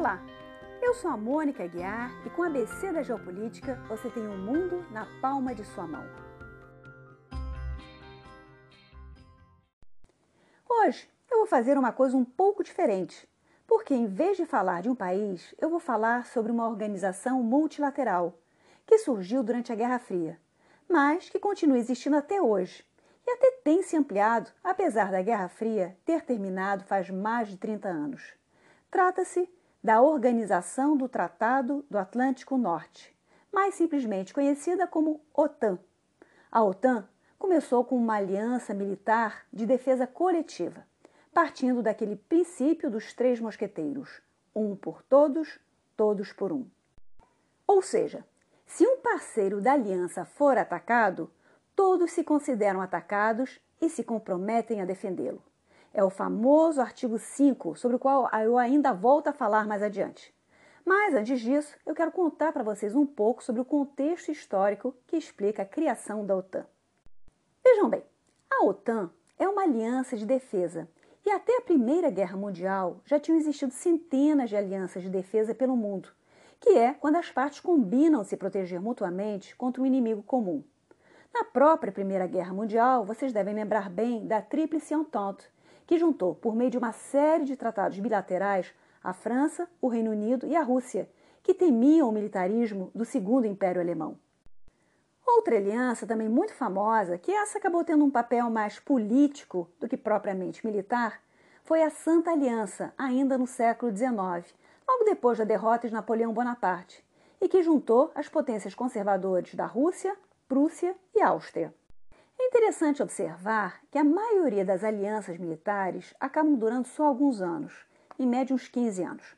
Olá, eu sou a Mônica Guiar e com a ABC da Geopolítica você tem o um mundo na palma de sua mão. Hoje eu vou fazer uma coisa um pouco diferente, porque em vez de falar de um país, eu vou falar sobre uma organização multilateral que surgiu durante a Guerra Fria, mas que continua existindo até hoje e até tem se ampliado, apesar da Guerra Fria ter terminado faz mais de 30 anos. Trata-se da Organização do Tratado do Atlântico Norte, mais simplesmente conhecida como OTAN. A OTAN começou com uma aliança militar de defesa coletiva, partindo daquele princípio dos três mosqueteiros: um por todos, todos por um. Ou seja, se um parceiro da aliança for atacado, todos se consideram atacados e se comprometem a defendê-lo. É o famoso artigo 5, sobre o qual eu ainda volto a falar mais adiante. Mas antes disso, eu quero contar para vocês um pouco sobre o contexto histórico que explica a criação da OTAN. Vejam bem, a OTAN é uma aliança de defesa e até a Primeira Guerra Mundial já tinham existido centenas de alianças de defesa pelo mundo, que é quando as partes combinam se proteger mutuamente contra um inimigo comum. Na própria Primeira Guerra Mundial, vocês devem lembrar bem da Tríplice Entente, que juntou, por meio de uma série de tratados bilaterais, a França, o Reino Unido e a Rússia, que temiam o militarismo do Segundo Império Alemão. Outra aliança também muito famosa, que essa acabou tendo um papel mais político do que propriamente militar, foi a Santa Aliança, ainda no século XIX, logo depois da derrota de Napoleão Bonaparte, e que juntou as potências conservadoras da Rússia, Prússia e Áustria. É interessante observar que a maioria das alianças militares acabam durando só alguns anos, em média uns 15 anos.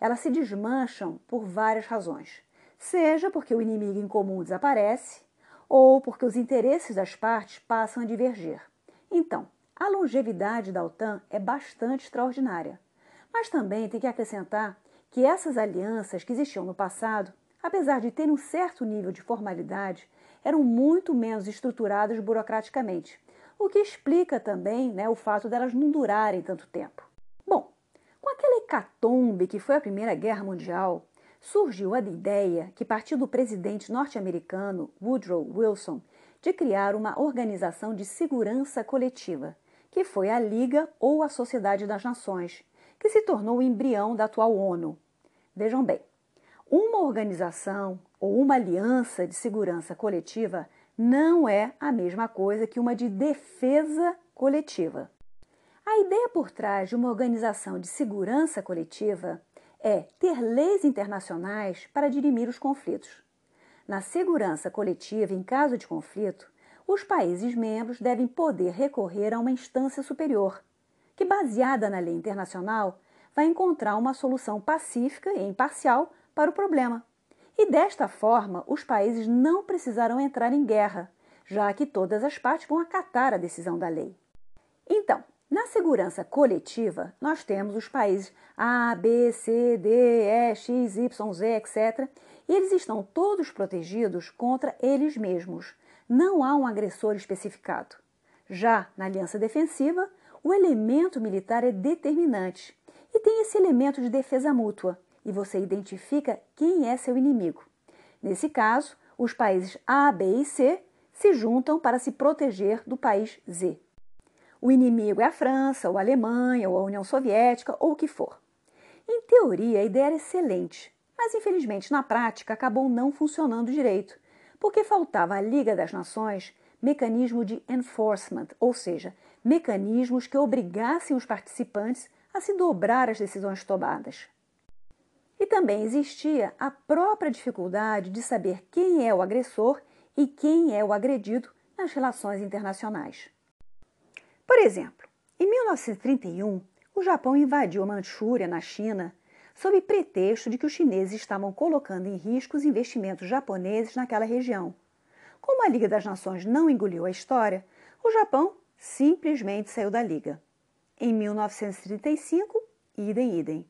Elas se desmancham por várias razões, seja porque o inimigo em comum desaparece, ou porque os interesses das partes passam a divergir. Então, a longevidade da OTAN é bastante extraordinária. Mas também tem que acrescentar que essas alianças que existiam no passado, apesar de terem um certo nível de formalidade, eram muito menos estruturadas burocraticamente, o que explica também né, o fato delas não durarem tanto tempo. Bom, com aquela hecatombe que foi a Primeira Guerra Mundial, surgiu a ideia que partiu do presidente norte-americano Woodrow Wilson de criar uma organização de segurança coletiva, que foi a Liga ou a Sociedade das Nações, que se tornou o embrião da atual ONU. Vejam bem, uma organização ou uma aliança de segurança coletiva não é a mesma coisa que uma de defesa coletiva. A ideia por trás de uma organização de segurança coletiva é ter leis internacionais para dirimir os conflitos. Na segurança coletiva, em caso de conflito, os países membros devem poder recorrer a uma instância superior, que, baseada na lei internacional, vai encontrar uma solução pacífica e imparcial para o problema. E desta forma, os países não precisarão entrar em guerra, já que todas as partes vão acatar a decisão da lei. Então, na segurança coletiva, nós temos os países A, B, C, D, E, X, Y, Z, etc. E eles estão todos protegidos contra eles mesmos. Não há um agressor especificado. Já na aliança defensiva, o elemento militar é determinante e tem esse elemento de defesa mútua, e você identifica quem é seu inimigo. Nesse caso, os países A, B e C se juntam para se proteger do país Z. O inimigo é a França, ou a Alemanha, ou a União Soviética, ou o que for. Em teoria, a ideia era excelente, mas infelizmente na prática acabou não funcionando direito, porque faltava à Liga das Nações mecanismo de enforcement, ou seja, mecanismos que obrigassem os participantes a se dobrar às decisões tomadas. Também existia a própria dificuldade de saber quem é o agressor e quem é o agredido nas relações internacionais. Por exemplo, em 1931, o Japão invadiu a Manchúria, na China, sob pretexto de que os chineses estavam colocando em risco os investimentos japoneses naquela região. Como a Liga das Nações não engoliu a história, o Japão simplesmente saiu da Liga. Em 1935, idem idem.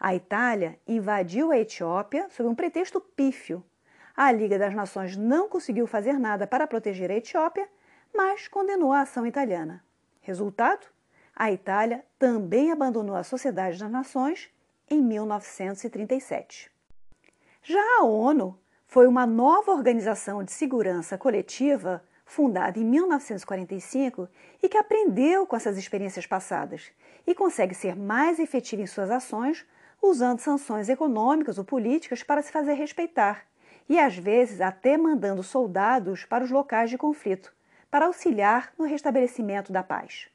A Itália invadiu a Etiópia sob um pretexto pífio. A Liga das Nações não conseguiu fazer nada para proteger a Etiópia, mas condenou a ação italiana. Resultado? A Itália também abandonou a Sociedade das Nações em 1937. Já a ONU foi uma nova organização de segurança coletiva fundada em 1945 e que aprendeu com essas experiências passadas e consegue ser mais efetiva em suas ações usando sanções econômicas ou políticas para se fazer respeitar e às vezes até mandando soldados para os locais de conflito para auxiliar no restabelecimento da paz.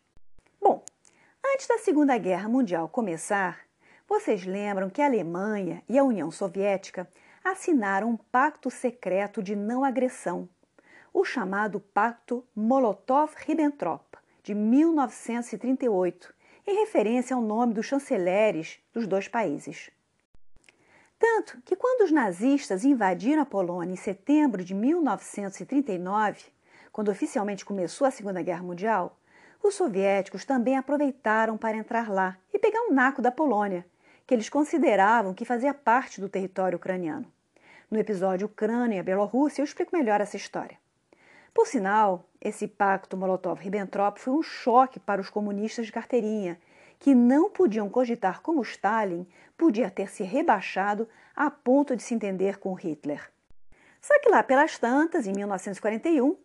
Bom, antes da Segunda Guerra Mundial começar, vocês lembram que a Alemanha e a União Soviética assinaram um pacto secreto de não agressão o chamado Pacto Molotov-Ribbentrop, de 1938, em referência ao nome dos chanceleres dos dois países. Tanto que, quando os nazistas invadiram a Polônia em setembro de 1939, quando oficialmente começou a Segunda Guerra Mundial, os soviéticos também aproveitaram para entrar lá e pegar um naco da Polônia, que eles consideravam que fazia parte do território ucraniano. No episódio Ucrânia e Bielorrússia, eu explico melhor essa história. Por sinal, esse pacto Molotov-Ribbentrop foi um choque para os comunistas de carteirinha, que não podiam cogitar como Stalin podia ter se rebaixado a ponto de se entender com Hitler. Só que lá pelas tantas, em 1941,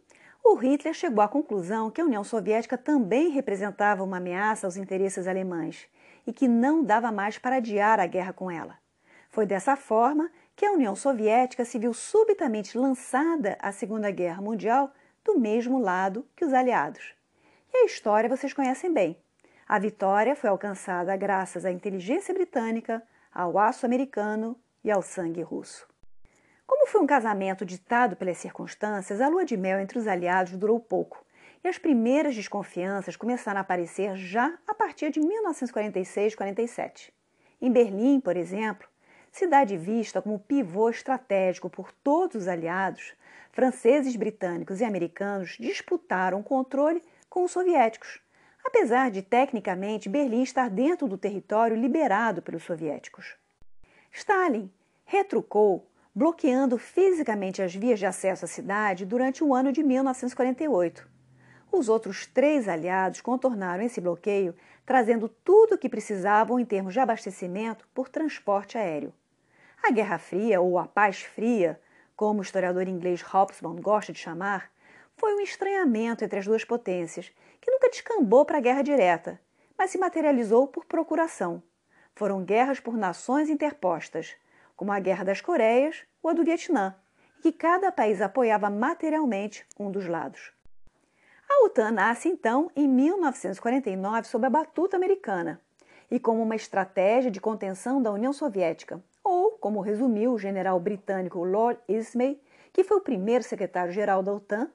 o Hitler chegou à conclusão que a União Soviética também representava uma ameaça aos interesses alemães e que não dava mais para adiar a guerra com ela. Foi dessa forma que a União Soviética se viu subitamente lançada à Segunda Guerra Mundial do mesmo lado que os aliados. E a história vocês conhecem bem. A vitória foi alcançada graças à inteligência britânica, ao aço americano e ao sangue russo. Como foi um casamento ditado pelas circunstâncias, a lua de mel entre os aliados durou pouco e as primeiras desconfianças começaram a aparecer já a partir de 1946-47. Em Berlim, por exemplo, cidade vista como pivô estratégico por todos os aliados, franceses, britânicos e americanos disputaram o controle com os soviéticos, apesar de tecnicamente Berlim estar dentro do território liberado pelos soviéticos. Stalin retrucou, bloqueando fisicamente as vias de acesso à cidade durante o ano de 1948. Os outros três aliados contornaram esse bloqueio, trazendo tudo o que precisavam em termos de abastecimento por transporte aéreo. A Guerra Fria, ou a Paz Fria, como o historiador inglês Hobsbawm gosta de chamar, foi um estranhamento entre as duas potências, que nunca descambou para a guerra direta, mas se materializou por procuração. Foram guerras por nações interpostas, como a Guerra das Coreias ou a do Vietnã, e que cada país apoiava materialmente um dos lados. A OTAN nasce então em 1949 sob a batuta americana e como uma estratégia de contenção da União Soviética, ou, como resumiu o general britânico Lord Ismay, que foi o primeiro secretário-geral da OTAN,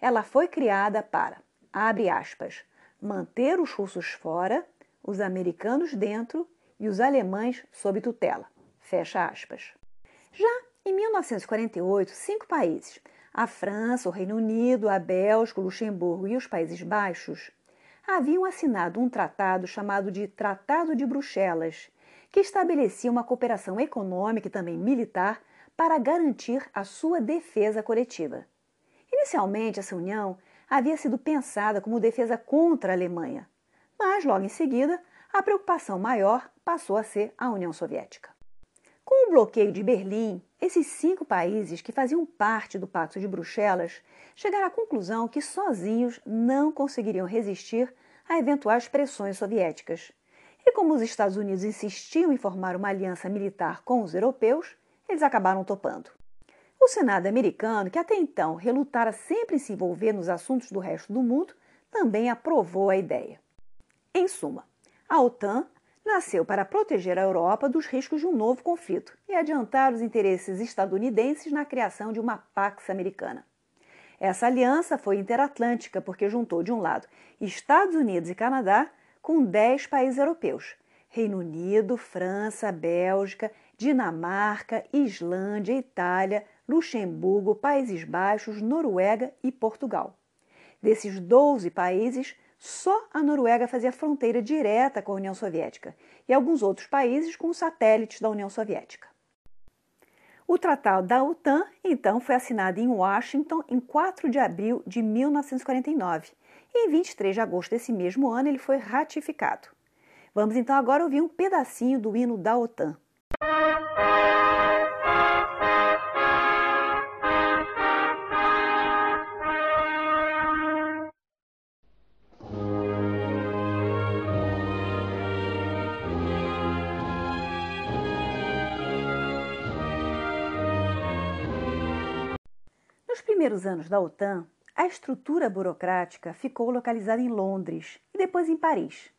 ela foi criada para, abre aspas, manter os russos fora, os americanos dentro e os alemães sob tutela, fecha aspas. Já em 1948, cinco países, a França, o Reino Unido, a Bélgica, o Luxemburgo e os Países Baixos, haviam assinado um tratado chamado de Tratado de Bruxelas, que estabelecia uma cooperação econômica e também militar para garantir a sua defesa coletiva. Inicialmente, essa união havia sido pensada como defesa contra a Alemanha, mas logo em seguida, a preocupação maior passou a ser a União Soviética. Com o bloqueio de Berlim, esses cinco países que faziam parte do Pacto de Bruxelas chegaram à conclusão que sozinhos não conseguiriam resistir a eventuais pressões soviéticas e como os Estados Unidos insistiam em formar uma aliança militar com os europeus, eles acabaram topando. O Senado americano, que até então relutara sempre em se envolver nos assuntos do resto do mundo, também aprovou a ideia. Em suma, a OTAN nasceu para proteger a Europa dos riscos de um novo conflito e adiantar os interesses estadunidenses na criação de uma Pax Americana. Essa aliança foi interatlântica porque juntou, de um lado, Estados Unidos e Canadá com 10 países europeus: Reino Unido, França, Bélgica, Dinamarca, Islândia, Itália, Luxemburgo, Países Baixos, Noruega e Portugal. Desses 12 países, só a Noruega fazia fronteira direta com a União Soviética e alguns outros países com satélites da União Soviética. O Tratado da OTAN, então, foi assinado em Washington em 4 de abril de 1949 e em 23 de agosto desse mesmo ano ele foi ratificado. Vamos então agora ouvir um pedacinho do hino da OTAN. Primeiros anos da OTAN, a estrutura burocrática ficou localizada em Londres e depois em Paris,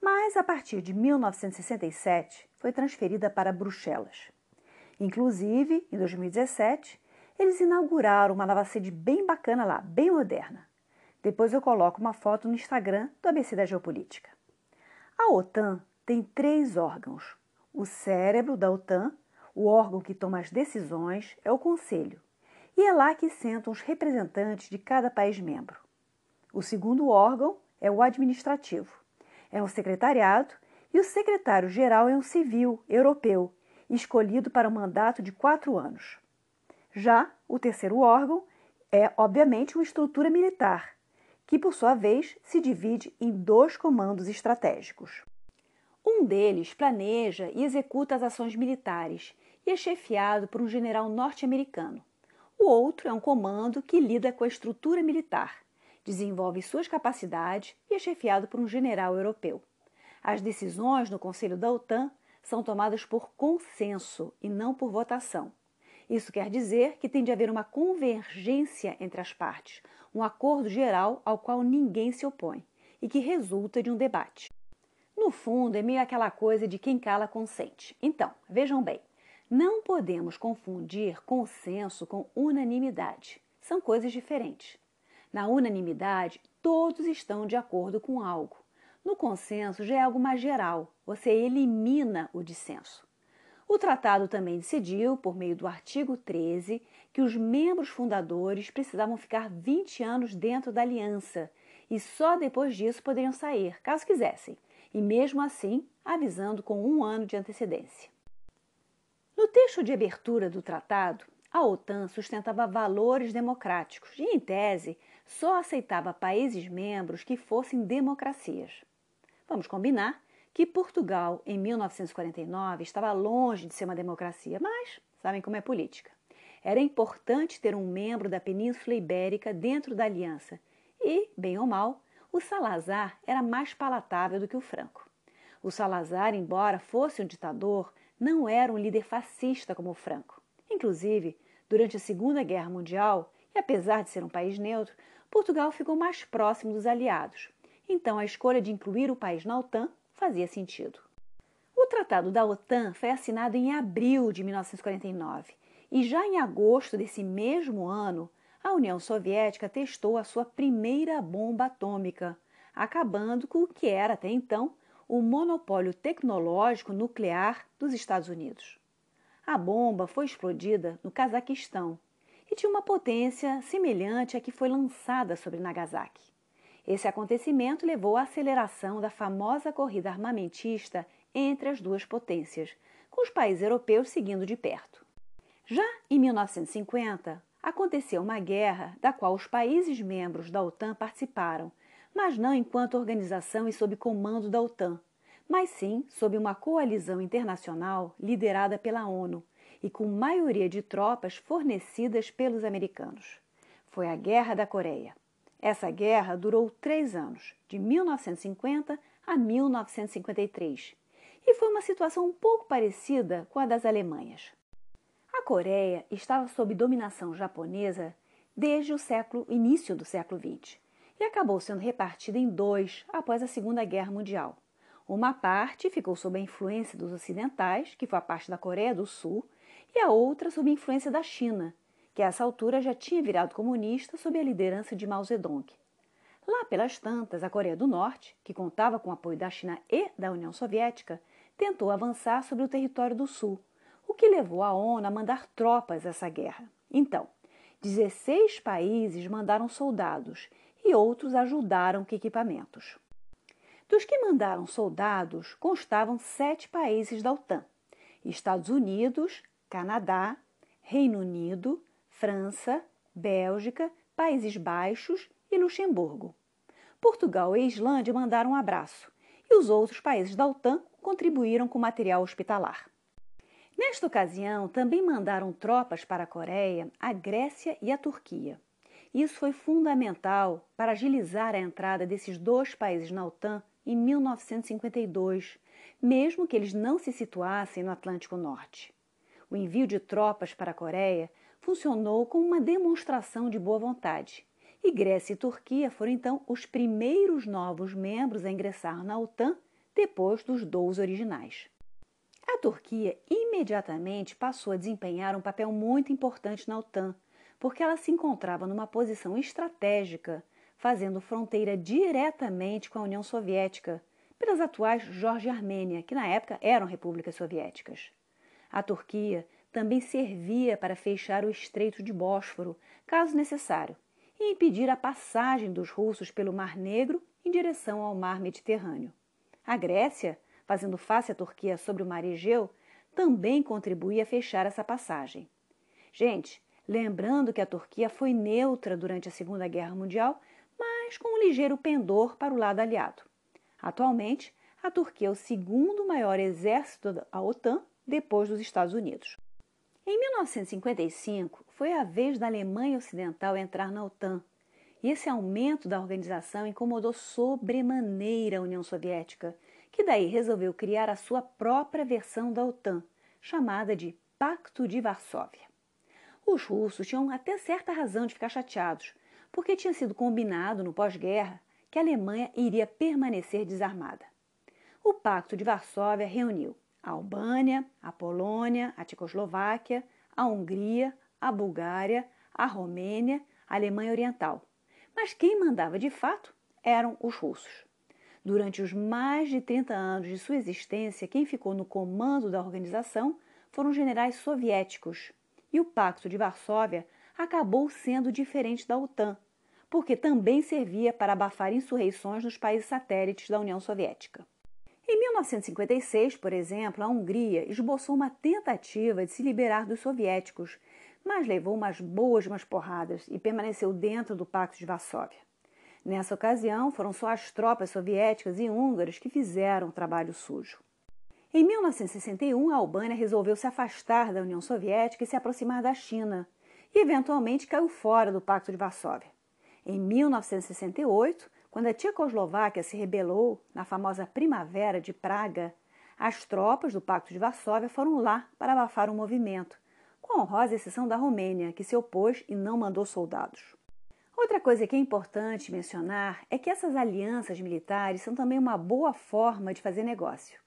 mas a partir de 1967 foi transferida para Bruxelas. Inclusive, em 2017, eles inauguraram uma nova sede bem bacana lá, bem moderna. Depois eu coloco uma foto no Instagram do ABC da Geopolítica. A OTAN tem três órgãos. O cérebro da OTAN, o órgão que toma as decisões, é o Conselho e é lá que sentam os representantes de cada país membro. O segundo órgão é o administrativo. É um secretariado e o secretário-geral é um civil europeu, escolhido para um mandato de quatro anos. Já o terceiro órgão é, obviamente, uma estrutura militar, que, por sua vez, se divide em dois comandos estratégicos. Um deles planeja e executa as ações militares e é chefiado por um general norte-americano. O outro é um comando que lida com a estrutura militar, desenvolve suas capacidades e é chefiado por um general europeu. As decisões no Conselho da OTAN são tomadas por consenso e não por votação. Isso quer dizer que tem de haver uma convergência entre as partes, um acordo geral ao qual ninguém se opõe e que resulta de um debate. No fundo, é meio aquela coisa de quem cala consente. Então, vejam bem. Não podemos confundir consenso com unanimidade. São coisas diferentes. Na unanimidade, todos estão de acordo com algo. No consenso já é algo mais geral, você elimina o dissenso. O tratado também decidiu, por meio do artigo 13, que os membros fundadores precisavam ficar 20 anos dentro da aliança e só depois disso poderiam sair, caso quisessem, e mesmo assim avisando com um ano de antecedência. No texto de abertura do tratado, a OTAN sustentava valores democráticos e, em tese, só aceitava países membros que fossem democracias. Vamos combinar que Portugal, em 1949, estava longe de ser uma democracia, mas sabem como é política. Era importante ter um membro da Península Ibérica dentro da aliança e, bem ou mal, o Salazar era mais palatável do que o Franco. O Salazar, embora fosse um ditador, não era um líder fascista como Franco. Inclusive, durante a Segunda Guerra Mundial, e apesar de ser um país neutro, Portugal ficou mais próximo dos aliados. Então, a escolha de incluir o país na OTAN fazia sentido. O Tratado da OTAN foi assinado em abril de 1949 e já em agosto desse mesmo ano, a União Soviética testou a sua primeira bomba atômica, acabando com o que era até então o monopólio tecnológico nuclear dos Estados Unidos. A bomba foi explodida no Cazaquistão e tinha uma potência semelhante à que foi lançada sobre Nagasaki. Esse acontecimento levou à aceleração da famosa corrida armamentista entre as duas potências, com os países europeus seguindo de perto. Já em 1950, aconteceu uma guerra da qual os países membros da OTAN participaram mas não enquanto organização e sob comando da OTAN, mas sim sob uma coalizão internacional liderada pela ONU e com maioria de tropas fornecidas pelos americanos. Foi a Guerra da Coreia. Essa guerra durou três anos, de 1950 a 1953, e foi uma situação um pouco parecida com a das Alemanhas. A Coreia estava sob dominação japonesa desde o século início do século XX e acabou sendo repartida em dois após a Segunda Guerra Mundial. Uma parte ficou sob a influência dos ocidentais, que foi a parte da Coreia do Sul, e a outra sob a influência da China, que a essa altura já tinha virado comunista sob a liderança de Mao Zedong. Lá pelas tantas, a Coreia do Norte, que contava com o apoio da China e da União Soviética, tentou avançar sobre o território do Sul, o que levou a ONU a mandar tropas a essa guerra. Então, 16 países mandaram soldados e outros ajudaram com equipamentos. Dos que mandaram soldados constavam sete países da OTAN: Estados Unidos, Canadá, Reino Unido, França, Bélgica, Países Baixos e Luxemburgo. Portugal e Islândia mandaram um abraço, e os outros países da OTAN contribuíram com material hospitalar. Nesta ocasião, também mandaram tropas para a Coreia, a Grécia e a Turquia. Isso foi fundamental para agilizar a entrada desses dois países na OTAN em 1952, mesmo que eles não se situassem no Atlântico Norte. O envio de tropas para a Coreia funcionou como uma demonstração de boa vontade, e Grécia e Turquia foram então os primeiros novos membros a ingressar na OTAN depois dos 12 originais. A Turquia imediatamente passou a desempenhar um papel muito importante na OTAN, porque ela se encontrava numa posição estratégica, fazendo fronteira diretamente com a União Soviética, pelas atuais Geórgia e Armênia, que na época eram repúblicas soviéticas. A Turquia também servia para fechar o Estreito de Bósforo, caso necessário, e impedir a passagem dos russos pelo Mar Negro em direção ao Mar Mediterrâneo. A Grécia, fazendo face à Turquia sobre o Mar Egeu, também contribuía a fechar essa passagem. Gente, lembrando que a Turquia foi neutra durante a Segunda Guerra Mundial, mas com um ligeiro pendor para o lado aliado. Atualmente, a Turquia é o segundo maior exército da OTAN depois dos Estados Unidos. Em 1955, foi a vez da Alemanha Ocidental entrar na OTAN, e esse aumento da organização incomodou sobremaneira a União Soviética, que daí resolveu criar a sua própria versão da OTAN, chamada de Pacto de Varsóvia. Os russos tinham até certa razão de ficar chateados, porque tinha sido combinado no pós-guerra que a Alemanha iria permanecer desarmada. O Pacto de Varsóvia reuniu a Albânia, a Polônia, a Tchecoslováquia, a Hungria, a Bulgária, a Romênia, a Alemanha Oriental. Mas quem mandava de fato eram os russos. Durante os mais de 30 anos de sua existência, quem ficou no comando da organização foram generais soviéticos. E o Pacto de Varsóvia acabou sendo diferente da OTAN, porque também servia para abafar insurreições nos países satélites da União Soviética. Em 1956, por exemplo, a Hungria esboçou uma tentativa de se liberar dos soviéticos, mas levou umas boas umas porradas e permaneceu dentro do Pacto de Varsóvia. Nessa ocasião, foram só as tropas soviéticas e húngaras que fizeram o trabalho sujo. Em 1961, a Albânia resolveu se afastar da União Soviética e se aproximar da China, e eventualmente caiu fora do Pacto de Varsóvia. Em 1968, quando a Tchecoslováquia se rebelou na famosa Primavera de Praga, as tropas do Pacto de Varsóvia foram lá para abafar o movimento, com honrosa exceção da Romênia, que se opôs e não mandou soldados. Outra coisa que é importante mencionar é que essas alianças militares são também uma boa forma de fazer negócio.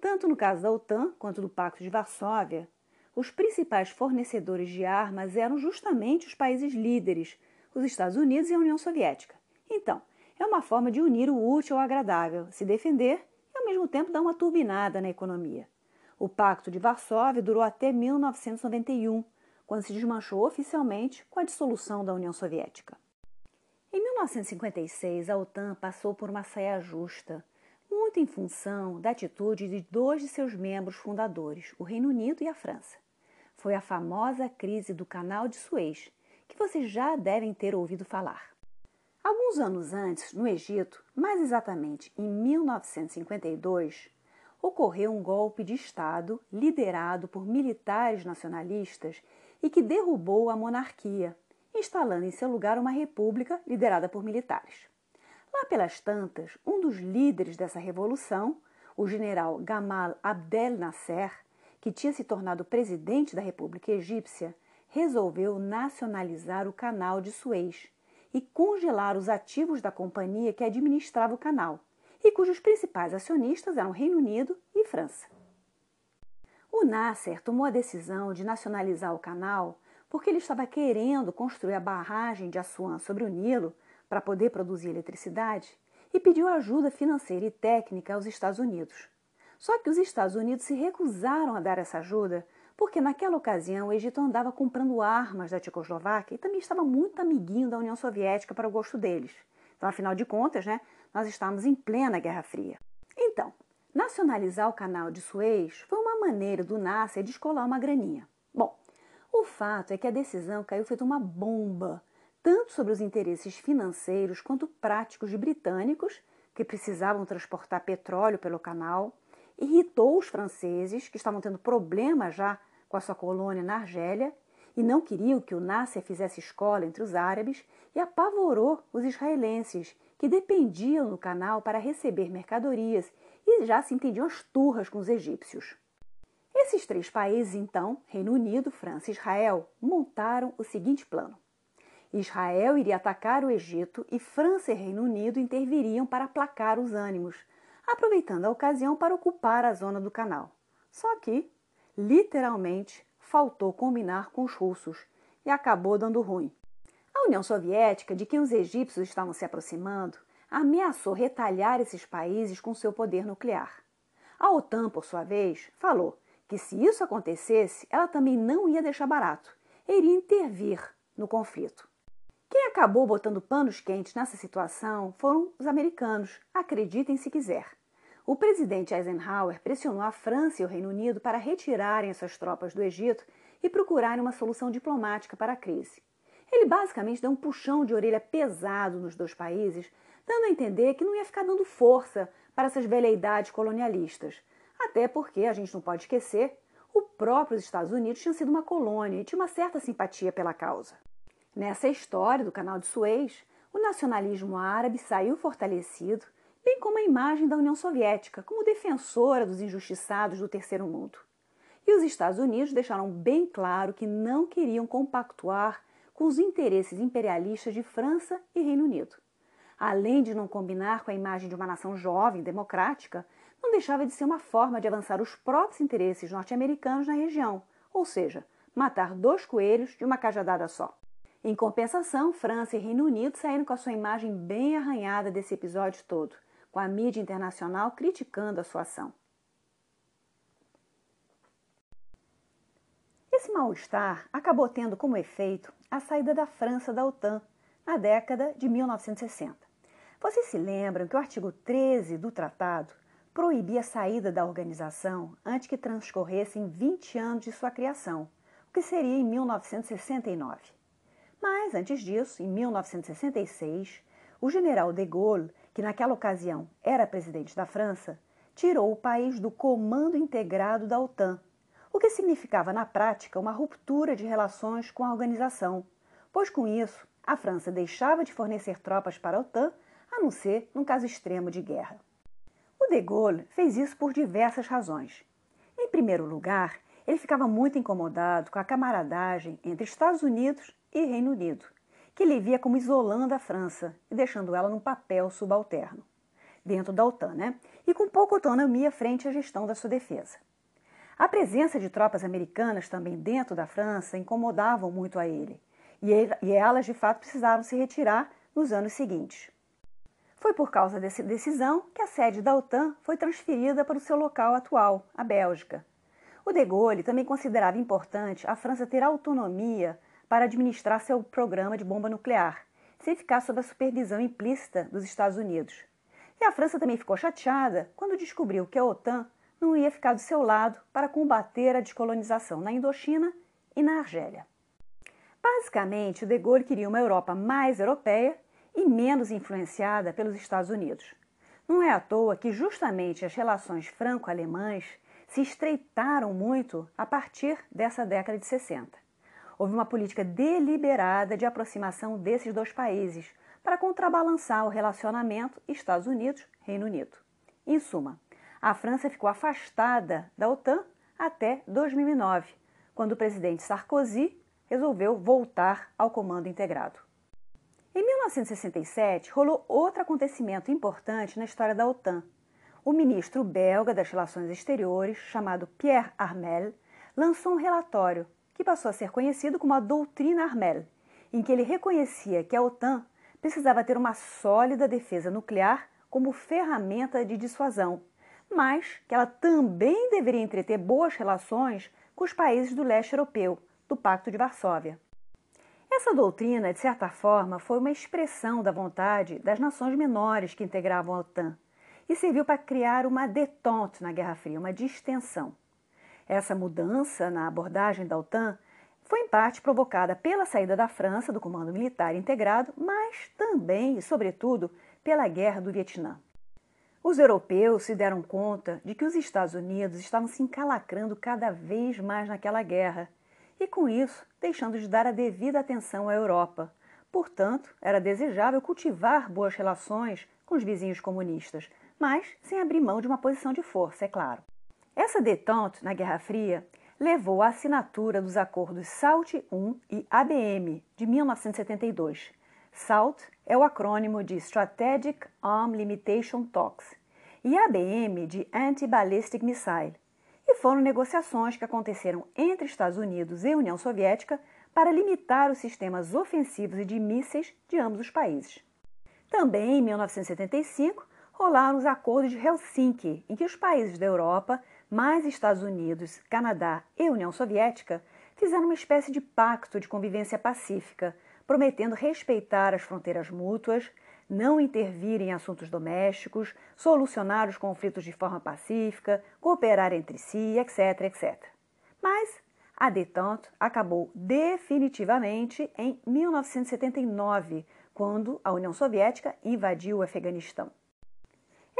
Tanto no caso da OTAN quanto do Pacto de Varsóvia, os principais fornecedores de armas eram justamente os países líderes, os Estados Unidos e a União Soviética. Então, é uma forma de unir o útil ao agradável, se defender e ao mesmo tempo dar uma turbinada na economia. O Pacto de Varsóvia durou até 1991, quando se desmanchou oficialmente com a dissolução da União Soviética. Em 1956, a OTAN passou por uma saia justa, muito em função da atitude de dois de seus membros fundadores, o Reino Unido e a França. Foi a famosa crise do Canal de Suez, que vocês já devem ter ouvido falar. Alguns anos antes, no Egito, mais exatamente em 1952, ocorreu um golpe de Estado liderado por militares nacionalistas e que derrubou a monarquia, instalando em seu lugar uma república liderada por militares. Lá pelas tantas, um dos líderes dessa revolução, o general Gamal Abdel Nasser, que tinha se tornado presidente da República Egípcia, resolveu nacionalizar o canal de Suez e congelar os ativos da companhia que administrava o canal e cujos principais acionistas eram Reino Unido e França. O Nasser tomou a decisão de nacionalizar o canal porque ele estava querendo construir a barragem de Assuan sobre o Nilo para poder produzir eletricidade e pediu ajuda financeira e técnica aos Estados Unidos. Só que os Estados Unidos se recusaram a dar essa ajuda porque naquela ocasião o Egito andava comprando armas da Tchecoslováquia e também estava muito amiguinho da União Soviética para o gosto deles. Então, afinal de contas, né, nós estávamos em plena Guerra Fria. Então, nacionalizar o canal de Suez foi uma maneira do Nasser descolar uma graninha. Bom, o fato é que a decisão caiu feito uma bomba, tanto sobre os interesses financeiros quanto práticos britânicos, que precisavam transportar petróleo pelo canal, irritou os franceses, que estavam tendo problemas já com a sua colônia na Argélia e não queriam que o Nasser fizesse escola entre os árabes, e apavorou os israelenses, que dependiam do canal para receber mercadorias e já se entendiam as turras com os egípcios. Esses três países, então, Reino Unido, França e Israel, montaram o seguinte plano. Israel iria atacar o Egito e França e Reino Unido interviriam para aplacar os ânimos, aproveitando a ocasião para ocupar a zona do canal. Só que, literalmente, faltou combinar com os russos e acabou dando ruim. A União Soviética, de quem os egípcios estavam se aproximando, ameaçou retalhar esses países com seu poder nuclear. A OTAN, por sua vez, falou que se isso acontecesse, ela também não ia deixar barato, iria intervir no conflito. Quem acabou botando panos quentes nessa situação foram os americanos, acreditem se quiser. O presidente Eisenhower pressionou a França e o Reino Unido para retirarem suas tropas do Egito e procurarem uma solução diplomática para a crise. Ele basicamente deu um puxão de orelha pesado nos dois países, dando a entender que não ia ficar dando força para essas veleidades colonialistas. Até porque, a gente não pode esquecer, o próprio Estados Unidos tinha sido uma colônia e tinha uma certa simpatia pela causa. Nessa história do canal de Suez, o nacionalismo árabe saiu fortalecido, bem como a imagem da União Soviética como defensora dos injustiçados do terceiro mundo. E os Estados Unidos deixaram bem claro que não queriam compactuar com os interesses imperialistas de França e Reino Unido. Além de não combinar com a imagem de uma nação jovem, democrática, não deixava de ser uma forma de avançar os próprios interesses norte-americanos na região, ou seja, matar dois coelhos de uma cajadada só. Em compensação, França e Reino Unido saíram com a sua imagem bem arranhada desse episódio todo, com a mídia internacional criticando a sua ação. Esse mal-estar acabou tendo como efeito a saída da França da OTAN na década de 1960. Vocês se lembram que o artigo 13 do tratado proibia a saída da organização antes que transcorressem 20 anos de sua criação, o que seria em 1969. Mas, antes disso, em 1966, o general de Gaulle, que naquela ocasião era presidente da França, tirou o país do comando integrado da OTAN, o que significava na prática uma ruptura de relações com a organização, pois com isso a França deixava de fornecer tropas para a OTAN, a não ser num caso extremo de guerra. O de Gaulle fez isso por diversas razões. Em primeiro lugar, ele ficava muito incomodado com a camaradagem entre Estados Unidos e Reino Unido, que ele via como isolando a França e deixando ela num papel subalterno, dentro da OTAN, né? e com pouca autonomia frente à gestão da sua defesa. A presença de tropas americanas também dentro da França incomodavam muito a ele, e, ele, e elas de fato precisaram se retirar nos anos seguintes. Foi por causa dessa decisão que a sede da OTAN foi transferida para o seu local atual, a Bélgica. O de Gaulle também considerava importante a França ter autonomia para administrar seu programa de bomba nuclear, sem ficar sob a supervisão implícita dos Estados Unidos. E a França também ficou chateada quando descobriu que a OTAN não ia ficar do seu lado para combater a descolonização na Indochina e na Argélia. Basicamente, de Gaulle queria uma Europa mais europeia e menos influenciada pelos Estados Unidos. Não é à toa que justamente as relações franco-alemãs se estreitaram muito a partir dessa década de 60 houve uma política deliberada de aproximação desses dois países para contrabalançar o relacionamento Estados Unidos-Reino Unido. Em suma, a França ficou afastada da OTAN até 2009, quando o presidente Sarkozy resolveu voltar ao comando integrado. Em 1967, rolou outro acontecimento importante na história da OTAN. O ministro belga das Relações Exteriores, chamado Pierre Armel, lançou um relatório que passou a ser conhecido como a Doutrina Armel, em que ele reconhecia que a OTAN precisava ter uma sólida defesa nuclear como ferramenta de dissuasão, mas que ela também deveria entreter boas relações com os países do leste europeu, do Pacto de Varsóvia. Essa doutrina, de certa forma, foi uma expressão da vontade das nações menores que integravam a OTAN e serviu para criar uma détente na Guerra Fria, uma distensão. Essa mudança na abordagem da OTAN foi em parte provocada pela saída da França do Comando Militar Integrado, mas também e, sobretudo, pela Guerra do Vietnã. Os europeus se deram conta de que os Estados Unidos estavam se encalacrando cada vez mais naquela guerra e, com isso, deixando de dar a devida atenção à Europa. Portanto, era desejável cultivar boas relações com os vizinhos comunistas, mas sem abrir mão de uma posição de força, é claro. Essa detente na Guerra Fria levou à assinatura dos acordos SALT I e ABM de 1972. SALT é o acrônimo de Strategic Arm Limitation Talks e ABM de Anti-Ballistic Missile, e foram negociações que aconteceram entre Estados Unidos e União Soviética para limitar os sistemas ofensivos e de mísseis de ambos os países. Também em 1975 rolaram os acordos de Helsinki, em que os países da Europa, mais Estados Unidos, Canadá e União Soviética, fizeram uma espécie de pacto de convivência pacífica, prometendo respeitar as fronteiras mútuas, não intervir em assuntos domésticos, solucionar os conflitos de forma pacífica, cooperar entre si, etc, etc. Mas a detente acabou definitivamente em 1979, quando a União Soviética invadiu o Afeganistão.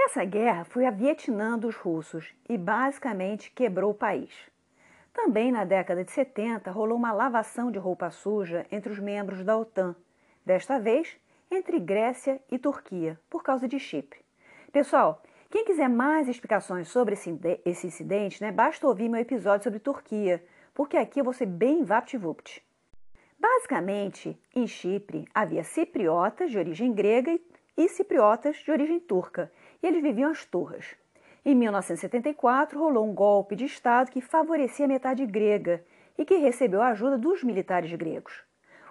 Essa guerra foi a Vietnã dos russos e basicamente quebrou o país. Também na década de 70 rolou uma lavação de roupa suja entre os membros da OTAN, desta vez entre Grécia e Turquia, por causa de Chipre. Pessoal, quem quiser mais explicações sobre esse incidente, né, basta ouvir meu episódio sobre Turquia, porque aqui eu vou ser bem vapt-vupt. Basicamente, em Chipre havia cipriotas de origem grega e cipriotas de origem turca, e eles viviam as turras. Em 1974, rolou um golpe de Estado que favorecia a metade grega e que recebeu a ajuda dos militares gregos.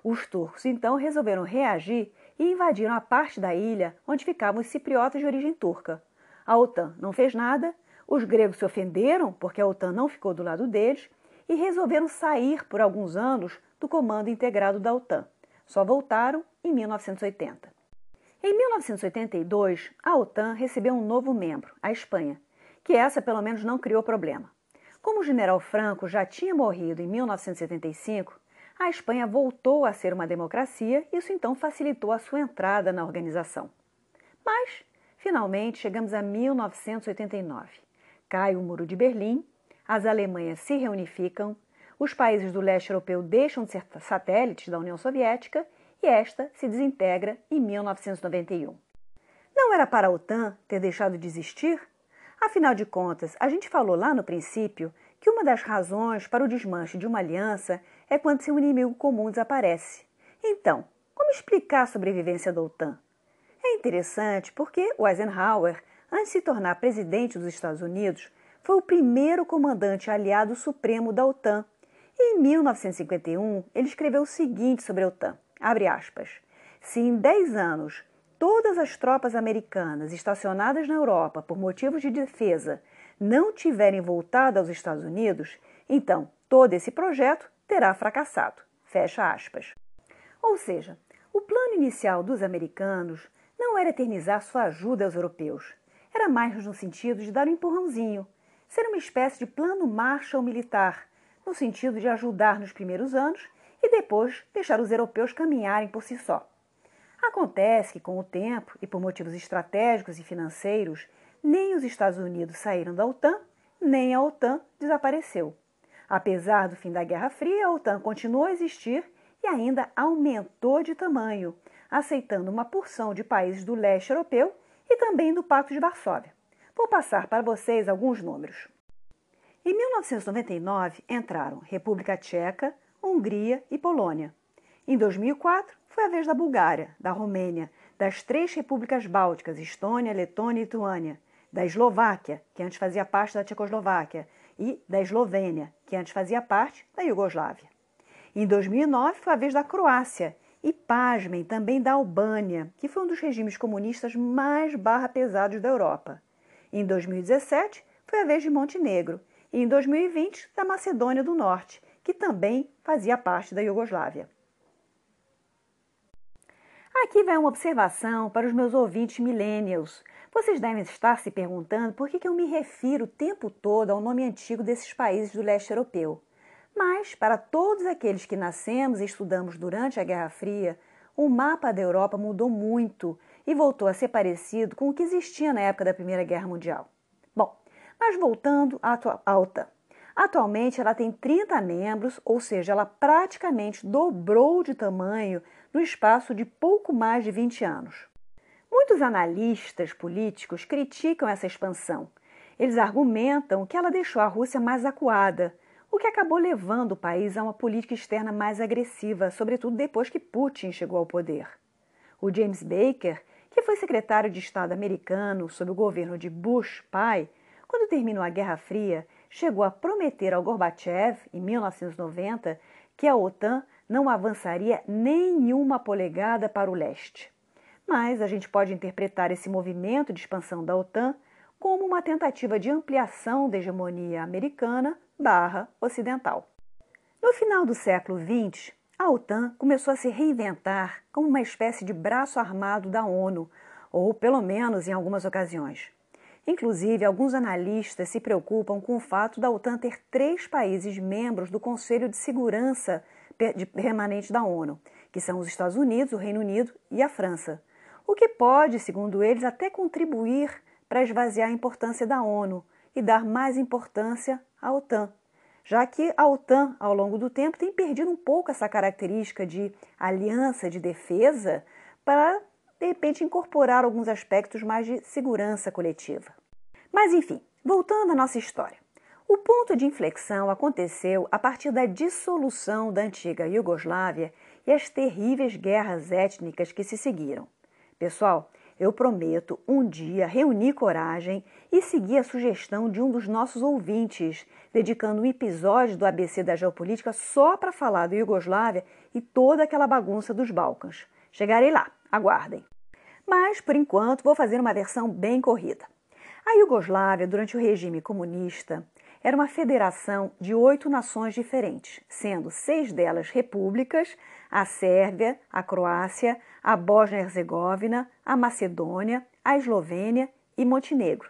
Os turcos então resolveram reagir e invadiram a parte da ilha onde ficavam os cipriotas de origem turca. A OTAN não fez nada, os gregos se ofenderam porque a OTAN não ficou do lado deles e resolveram sair por alguns anos do comando integrado da OTAN. Só voltaram em 1980. Em 1982, a OTAN recebeu um novo membro, a Espanha, que essa pelo menos não criou problema. Como o general Franco já tinha morrido em 1975, a Espanha voltou a ser uma democracia isso então facilitou a sua entrada na organização. Mas, finalmente, chegamos a 1989. Cai o Muro de Berlim, as Alemanhas se reunificam, os países do leste europeu deixam de ser satélites da União Soviética e esta se desintegra em 1991. Não era para a OTAN ter deixado de existir? Afinal de contas, a gente falou lá no princípio que uma das razões para o desmanche de uma aliança é quando seu inimigo comum desaparece. Então, como explicar a sobrevivência da OTAN? É interessante porque o Eisenhower, antes de se tornar presidente dos Estados Unidos, foi o primeiro comandante aliado supremo da OTAN. E em 1951, ele escreveu o seguinte sobre a OTAN: abre aspas. Se em 10 anos todas as tropas americanas estacionadas na Europa por motivos de defesa não tiverem voltado aos Estados Unidos, então todo esse projeto terá fracassado. Fecha aspas. Ou seja, o plano inicial dos americanos não era eternizar sua ajuda aos europeus. Era mais no sentido de dar um empurrãozinho, ser uma espécie de plano Marshall militar, no sentido de ajudar nos primeiros anos e depois deixar os europeus caminharem por si só. Acontece que, com o tempo e por motivos estratégicos e financeiros, nem os Estados Unidos saíram da OTAN, nem a OTAN desapareceu. Apesar do fim da Guerra Fria, a OTAN continuou a existir e ainda aumentou de tamanho, aceitando uma porção de países do leste europeu e também do Pacto de Varsóvia. Vou passar para vocês alguns números. Em 1999 entraram República Tcheca, Hungria e Polônia. Em 2004 foi a vez da Bulgária, da Romênia, das três repúblicas bálticas, Estônia, Letônia e Lituânia, da Eslováquia, que antes fazia parte da Tchecoslováquia, e da Eslovênia, que antes fazia parte da Iugoslávia. Em 2009 foi a vez da Croácia e, pasmem, também da Albânia, que foi um dos regimes comunistas mais barra pesados da Europa. Em 2017 foi a vez de Montenegro e em 2020 da Macedônia do Norte, que também fazia parte da Iugoslávia. Aqui vai uma observação para os meus ouvintes millennials, vocês devem estar se perguntando por que eu me refiro o tempo todo ao nome antigo desses países do leste europeu. Mas, para todos aqueles que nascemos e estudamos durante a Guerra Fria, o mapa da Europa mudou muito e voltou a ser parecido com o que existia na época da Primeira Guerra Mundial. Bom, mas voltando à OTAN. Atualmente ela tem 30 membros, ou seja, ela praticamente dobrou de tamanho no espaço de pouco mais de 20 anos. Muitos analistas políticos criticam essa expansão. Eles argumentam que ela deixou a Rússia mais acuada, o que acabou levando o país a uma política externa mais agressiva, sobretudo depois que Putin chegou ao poder. O James Baker, que foi secretário de Estado americano sob o governo de Bush pai, quando terminou a Guerra Fria, chegou a prometer ao Gorbachev, em 1990, que a OTAN não avançaria nenhuma polegada para o leste. Mas a gente pode interpretar esse movimento de expansão da OTAN como uma tentativa de ampliação da hegemonia americana barra ocidental. No final do século XX, a OTAN começou a se reinventar como uma espécie de braço armado da ONU, ou pelo menos em algumas ocasiões. Inclusive, alguns analistas se preocupam com o fato da OTAN ter três países membros do Conselho de Segurança Permanente da ONU, que são os Estados Unidos, o Reino Unido e a França, o que pode, segundo eles, até contribuir para esvaziar a importância da ONU e dar mais importância à OTAN, já que a OTAN, ao longo do tempo, tem perdido um pouco essa característica de aliança de defesa para de repente incorporar alguns aspectos mais de segurança coletiva. Mas enfim, voltando à nossa história. O ponto de inflexão aconteceu a partir da dissolução da antiga Iugoslávia e as terríveis guerras étnicas que se seguiram. Pessoal, eu prometo um dia reunir coragem e seguir a sugestão de um dos nossos ouvintes, dedicando um episódio do ABC da Geopolítica só para falar da Iugoslávia e toda aquela bagunça dos Balcãs. Chegarei lá. Aguardem. Mas, por enquanto, vou fazer uma versão bem corrida. A Iugoslávia, durante o regime comunista, era uma federação de oito nações diferentes, sendo seis delas repúblicas: a Sérvia, a Croácia, a Bósnia-Herzegovina, a Macedônia, a Eslovênia e Montenegro.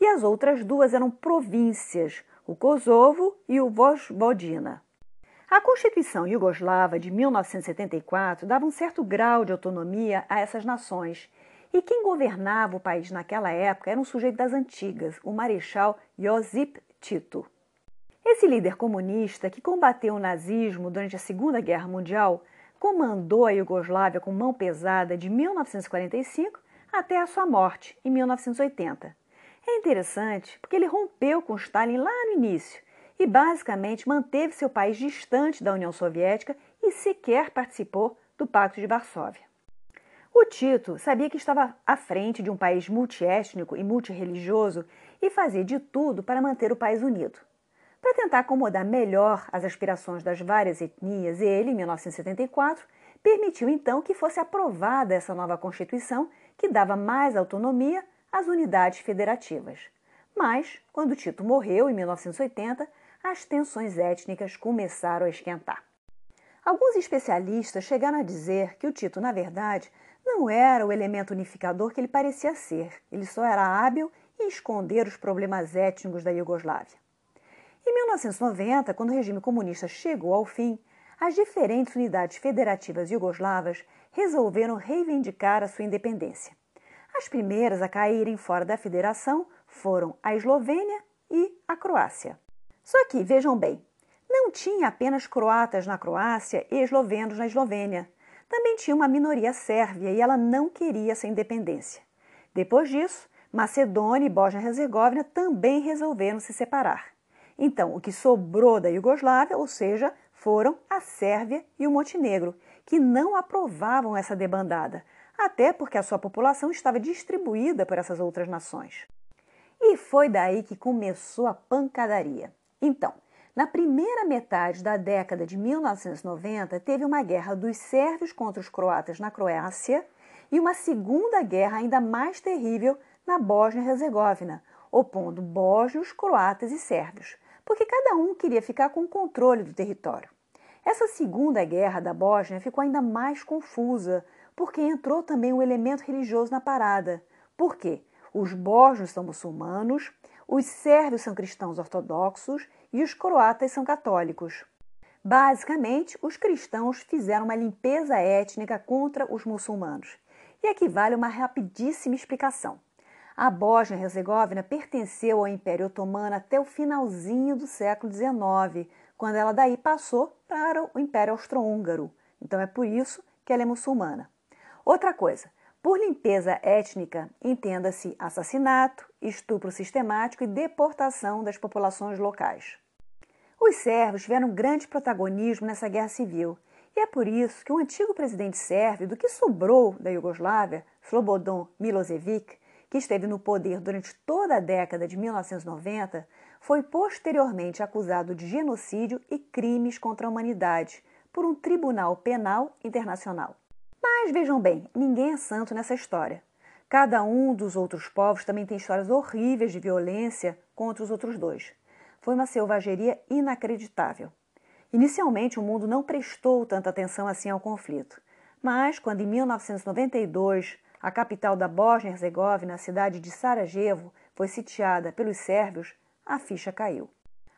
E as outras duas eram províncias, o Kosovo e o Vojvodina. A Constituição Iugoslava de 1974 dava um certo grau de autonomia a essas nações, e quem governava o país naquela época era um sujeito das antigas, o Marechal Josip Tito. Esse líder comunista, que combateu o nazismo durante a Segunda Guerra Mundial, comandou a Iugoslávia com mão pesada de 1945 até a sua morte, em 1980. É interessante porque ele rompeu com Stalin lá no início e basicamente manteve seu país distante da União Soviética e sequer participou do Pacto de Varsóvia. O Tito sabia que estava à frente de um país multiétnico e multirreligioso e fazia de tudo para manter o país unido. Para tentar acomodar melhor as aspirações das várias etnias, ele, em 1974, permitiu então que fosse aprovada essa nova Constituição que dava mais autonomia às unidades federativas. Mas, quando Tito morreu, em 1980, as tensões étnicas começaram a esquentar. Alguns especialistas chegaram a dizer que o Tito, na verdade, não era o elemento unificador que ele parecia ser, ele só era hábil em esconder os problemas étnicos da Iugoslávia. Em 1990, quando o regime comunista chegou ao fim, as diferentes unidades federativas iugoslavas resolveram reivindicar a sua independência. As primeiras a caírem fora da federação foram a Eslovênia e a Croácia. Só que, vejam bem, não tinha apenas croatas na Croácia e eslovenos na Eslovênia. Também tinha uma minoria sérvia e ela não queria essa independência. Depois disso, Macedônia e Bósnia-Herzegovina também resolveram se separar. Então, o que sobrou da Iugoslávia, ou seja, foram a Sérvia e o Montenegro, que não aprovavam essa debandada, até porque a sua população estava distribuída por essas outras nações. E foi daí que começou a pancadaria. Então, na primeira metade da década de 1990, teve uma guerra dos sérvios contra os croatas na Croácia e uma segunda guerra ainda mais terrível na Bósnia-Herzegovina, opondo bósnios, croatas e sérvios, porque cada um queria ficar com o controle do território. Essa segunda guerra da Bósnia ficou ainda mais confusa, porque entrou também um elemento religioso na parada. Por quê? Os bósnios são muçulmanos, os sérvios são cristãos ortodoxos e os croatas são católicos. Basicamente, os cristãos fizeram uma limpeza étnica contra os muçulmanos. E aqui vale uma rapidíssima explicação. A Bósnia-Herzegovina pertenceu ao Império Otomano até o finalzinho do século XIX, quando ela daí passou para o Império Austro-Húngaro. Então é por isso que ela é muçulmana. Outra coisa, por limpeza étnica, entenda-se assassinato, estupro sistemático e deportação das populações locais. Os sérvios tiveram grande protagonismo nessa guerra civil, e é por isso que o antigo presidente sérvio, do que sobrou da Iugoslávia, Slobodan Milosevic, que esteve no poder durante toda a década de 1990, foi posteriormente acusado de genocídio e crimes contra a humanidade por um tribunal penal internacional. Mas vejam bem, ninguém é santo nessa história. Cada um dos outros povos também tem histórias horríveis de violência contra os outros dois. Foi uma selvageria inacreditável. Inicialmente, o mundo não prestou tanta atenção assim ao conflito, mas quando em 1992 a capital da Bósnia-Herzegovina, a cidade de Sarajevo, foi sitiada pelos sérvios, a ficha caiu.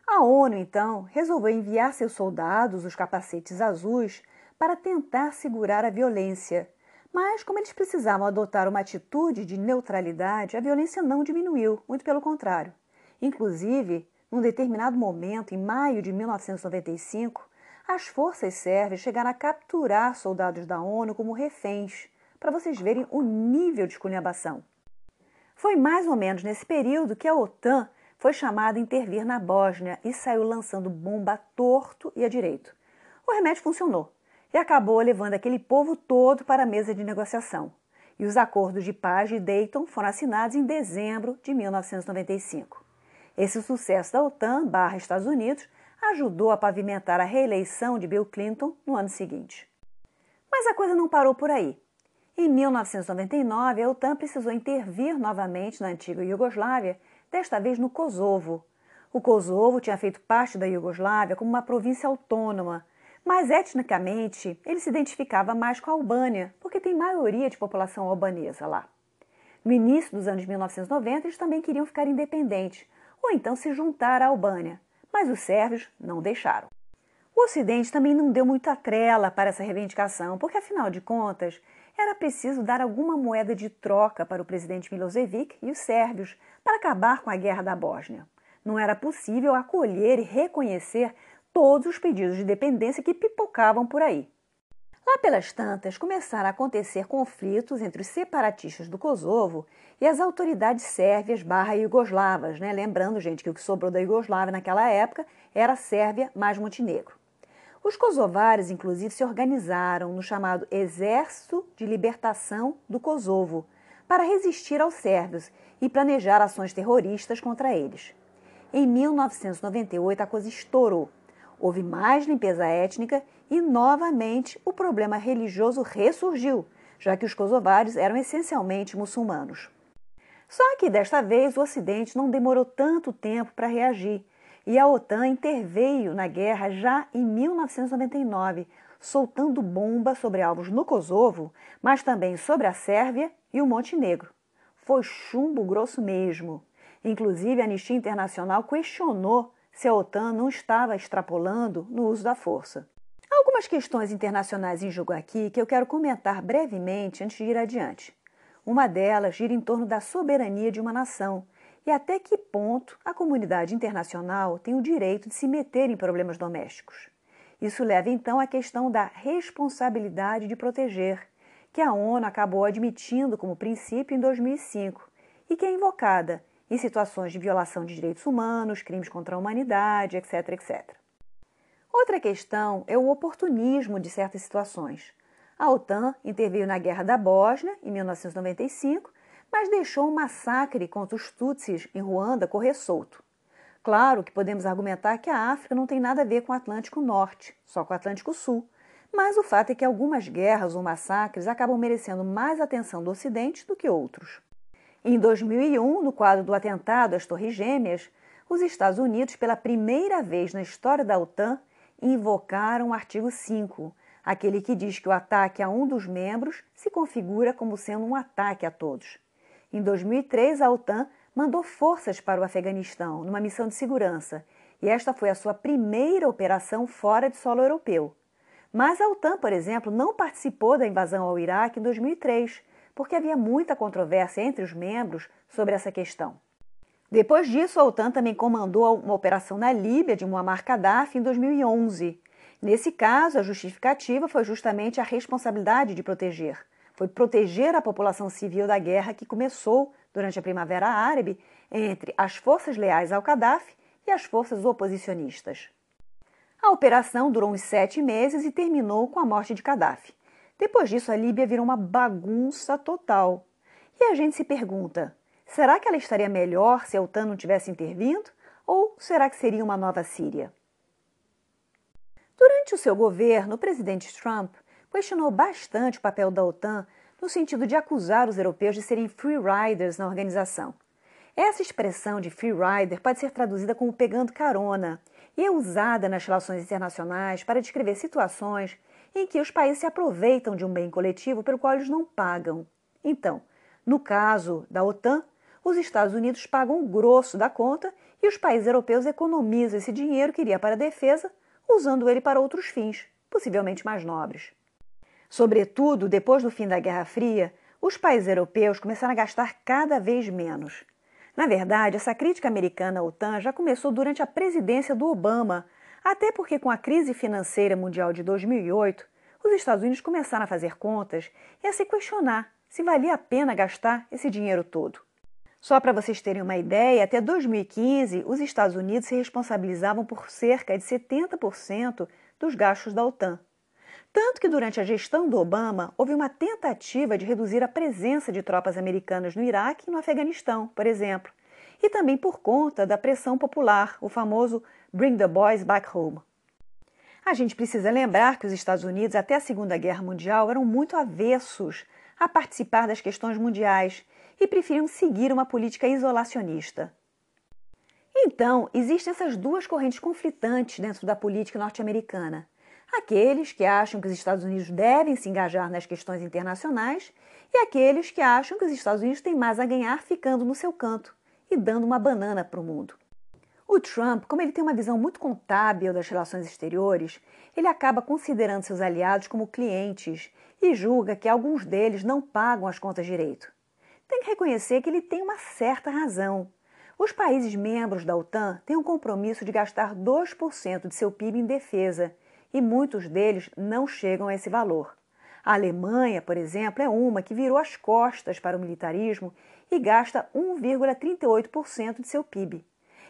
A ONU, então, resolveu enviar seus soldados, os capacetes azuis, para tentar segurar a violência. Mas, como eles precisavam adotar uma atitude de neutralidade, a violência não diminuiu, muito pelo contrário. Inclusive, num determinado momento, em maio de 1995, as forças sérvias chegaram a capturar soldados da ONU como reféns, para vocês verem o nível de esculhambação. Foi mais ou menos nesse período que a OTAN foi chamada a intervir na Bósnia e saiu lançando bomba torto e a direito. O remédio funcionou e acabou levando aquele povo todo para a mesa de negociação. E os acordos de paz de Dayton foram assinados em dezembro de 1995. Esse sucesso da OTAN barra Estados Unidos ajudou a pavimentar a reeleição de Bill Clinton no ano seguinte. Mas a coisa não parou por aí. Em 1999, a OTAN precisou intervir novamente na antiga Iugoslávia, desta vez no Kosovo. O Kosovo tinha feito parte da Iugoslávia como uma província autônoma, mas etnicamente ele se identificava mais com a Albânia, porque tem maioria de população albanesa lá. No início dos anos 1990, eles também queriam ficar independentes, ou então se juntar à Albânia, mas os sérvios não deixaram. O Ocidente também não deu muita trela para essa reivindicação, porque afinal de contas, era preciso dar alguma moeda de troca para o presidente Milosevic e os sérvios para acabar com a guerra da Bósnia. Não era possível acolher e reconhecer todos os pedidos de dependência que pipocavam por aí. Lá pelas tantas, começaram a acontecer conflitos entre os separatistas do Kosovo e as autoridades sérvias barra iugoslavas, né? lembrando, gente, que o que sobrou da Iugoslávia naquela época era Sérvia mais Montenegro. Os kosovares, inclusive, se organizaram no chamado Exército de Libertação do Kosovo para resistir aos sérvios e planejar ações terroristas contra eles. Em 1998, a coisa estourou. Houve mais limpeza étnica e, novamente, o problema religioso ressurgiu, já que os kosovares eram essencialmente muçulmanos. Só que desta vez o Ocidente não demorou tanto tempo para reagir e a OTAN interveio na guerra já em 1999, soltando bombas sobre alvos no Kosovo, mas também sobre a Sérvia e o Montenegro. Foi chumbo grosso mesmo. Inclusive, a Anistia Internacional questionou se a OTAN não estava extrapolando no uso da força. Há algumas questões internacionais em jogo aqui que eu quero comentar brevemente antes de ir adiante. Uma delas gira em torno da soberania de uma nação e até que ponto a comunidade internacional tem o direito de se meter em problemas domésticos. Isso leva então à questão da responsabilidade de proteger, que a ONU acabou admitindo como princípio em 2005 e que é invocada em situações de violação de direitos humanos, crimes contra a humanidade, etc, etc. Outra questão é o oportunismo de certas situações. A OTAN interveio na Guerra da Bósnia, em 1995, mas deixou um massacre contra os Tutsis em Ruanda correr solto. Claro que podemos argumentar que a África não tem nada a ver com o Atlântico Norte, só com o Atlântico Sul. Mas o fato é que algumas guerras ou massacres acabam merecendo mais atenção do Ocidente do que outros. Em 2001, no quadro do atentado às Torres Gêmeas, os Estados Unidos, pela primeira vez na história da OTAN, invocaram o artigo 5, aquele que diz que o ataque a um dos membros se configura como sendo um ataque a todos. Em 2003, a OTAN mandou forças para o Afeganistão numa missão de segurança, e esta foi a sua primeira operação fora de solo europeu. Mas a OTAN, por exemplo, não participou da invasão ao Iraque em 2003, porque havia muita controvérsia entre os membros sobre essa questão. Depois disso, a OTAN também comandou uma operação na Líbia de Muammar Gaddafi em 2011. Nesse caso, a justificativa foi justamente a responsabilidade de proteger. Foi proteger a população civil da guerra que começou durante a Primavera Árabe entre as forças leais ao Gaddafi e as forças oposicionistas. A operação durou uns sete meses e terminou com a morte de Gaddafi. Depois disso, a Líbia virou uma bagunça total. E a gente se pergunta: será que ela estaria melhor se a OTAN não tivesse intervindo? Ou será que seria uma nova Síria? Durante o seu governo, o presidente Trump questionou bastante o papel da OTAN no sentido de acusar os europeus de serem free riders na organização. Essa expressão de free rider pode ser traduzida como pegando carona e é usada nas relações internacionais para descrever situações em que os países se aproveitam de um bem coletivo pelo qual eles não pagam. Então, no caso da OTAN, os Estados Unidos pagam o grosso da conta e os países europeus economizam esse dinheiro que iria para a defesa, usando ele para outros fins, possivelmente mais nobres. Sobretudo, depois do fim da Guerra Fria, os países europeus começaram a gastar cada vez menos. Na verdade, essa crítica americana à OTAN já começou durante a presidência do Obama, até porque com a crise financeira mundial de 2008, os Estados Unidos começaram a fazer contas e a se questionar se valia a pena gastar esse dinheiro todo. Só para vocês terem uma ideia, até 2015, os Estados Unidos se responsabilizavam por cerca de 70% dos gastos da OTAN. Tanto que durante a gestão do Obama houve uma tentativa de reduzir a presença de tropas americanas no Iraque e no Afeganistão, por exemplo, e também por conta da pressão popular, o famoso Bring the Boys Back Home. A gente precisa lembrar que os Estados Unidos, até a Segunda Guerra Mundial, eram muito avessos a participar das questões mundiais e preferiam seguir uma política isolacionista. Então, existem essas duas correntes conflitantes dentro da política norte-americana aqueles que acham que os Estados Unidos devem se engajar nas questões internacionais e aqueles que acham que os Estados Unidos têm mais a ganhar ficando no seu canto e dando uma banana para o mundo. O Trump, como ele tem uma visão muito contábil das relações exteriores, ele acaba considerando seus aliados como clientes e julga que alguns deles não pagam as contas direito. Tem que reconhecer que ele tem uma certa razão. Os países membros da OTAN têm um compromisso de gastar 2% de seu PIB em defesa e muitos deles não chegam a esse valor. A Alemanha, por exemplo, é uma que virou as costas para o militarismo e gasta 1,38% de seu PIB.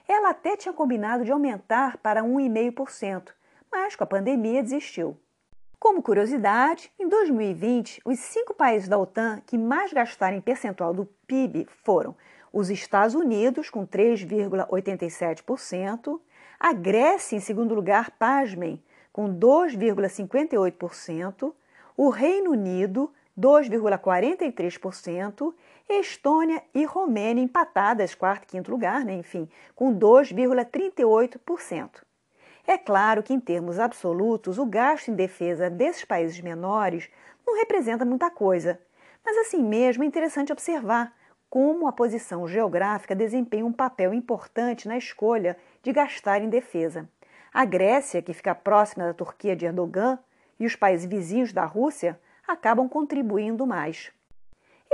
Ela até tinha combinado de aumentar para 1,5%, mas com a pandemia desistiu. Como curiosidade, em 2020, os cinco países da OTAN que mais gastaram em percentual do PIB foram os Estados Unidos, com 3,87%, a Grécia, em segundo lugar, pasmem, com 2,58%, o Reino Unido, 2,43%, Estônia e Romênia empatadas, quarto e quinto lugar, né, enfim, com 2,38%. É claro que, em termos absolutos, o gasto em defesa desses países menores não representa muita coisa, mas assim mesmo é interessante observar como a posição geográfica desempenha um papel importante na escolha de gastar em defesa. A Grécia, que fica próxima da Turquia de Erdogan, e os países vizinhos da Rússia acabam contribuindo mais.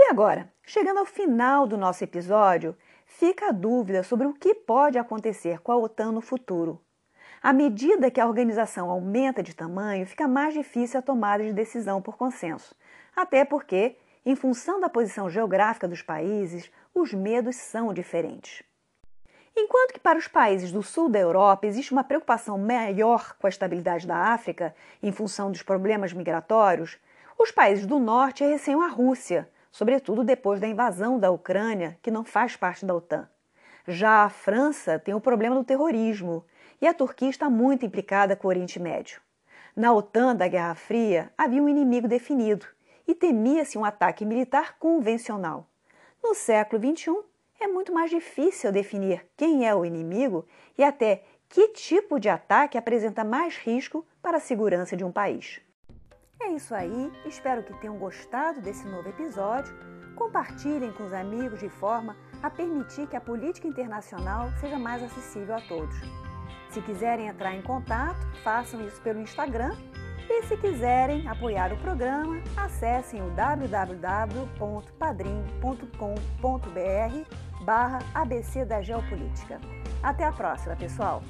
E agora, chegando ao final do nosso episódio, fica a dúvida sobre o que pode acontecer com a OTAN no futuro. À medida que a organização aumenta de tamanho, fica mais difícil a tomada de decisão por consenso. Até porque, em função da posição geográfica dos países, os medos são diferentes. Enquanto que para os países do sul da Europa existe uma preocupação maior com a estabilidade da África em função dos problemas migratórios, os países do norte receiam a Rússia, sobretudo depois da invasão da Ucrânia, que não faz parte da OTAN. Já a França tem o problema do terrorismo e a Turquia está muito implicada com o Oriente Médio. Na OTAN da Guerra Fria havia um inimigo definido e temia-se um ataque militar convencional. No século XXI, é muito mais difícil definir quem é o inimigo e até que tipo de ataque apresenta mais risco para a segurança de um país. É isso aí, espero que tenham gostado desse novo episódio. Compartilhem com os amigos de forma a permitir que a política internacional seja mais acessível a todos. Se quiserem entrar em contato, façam isso pelo Instagram, E se quiserem apoiar o programa, acessem o www.padrim.com.br barra ABC da Geopolítica. Até a próxima, pessoal!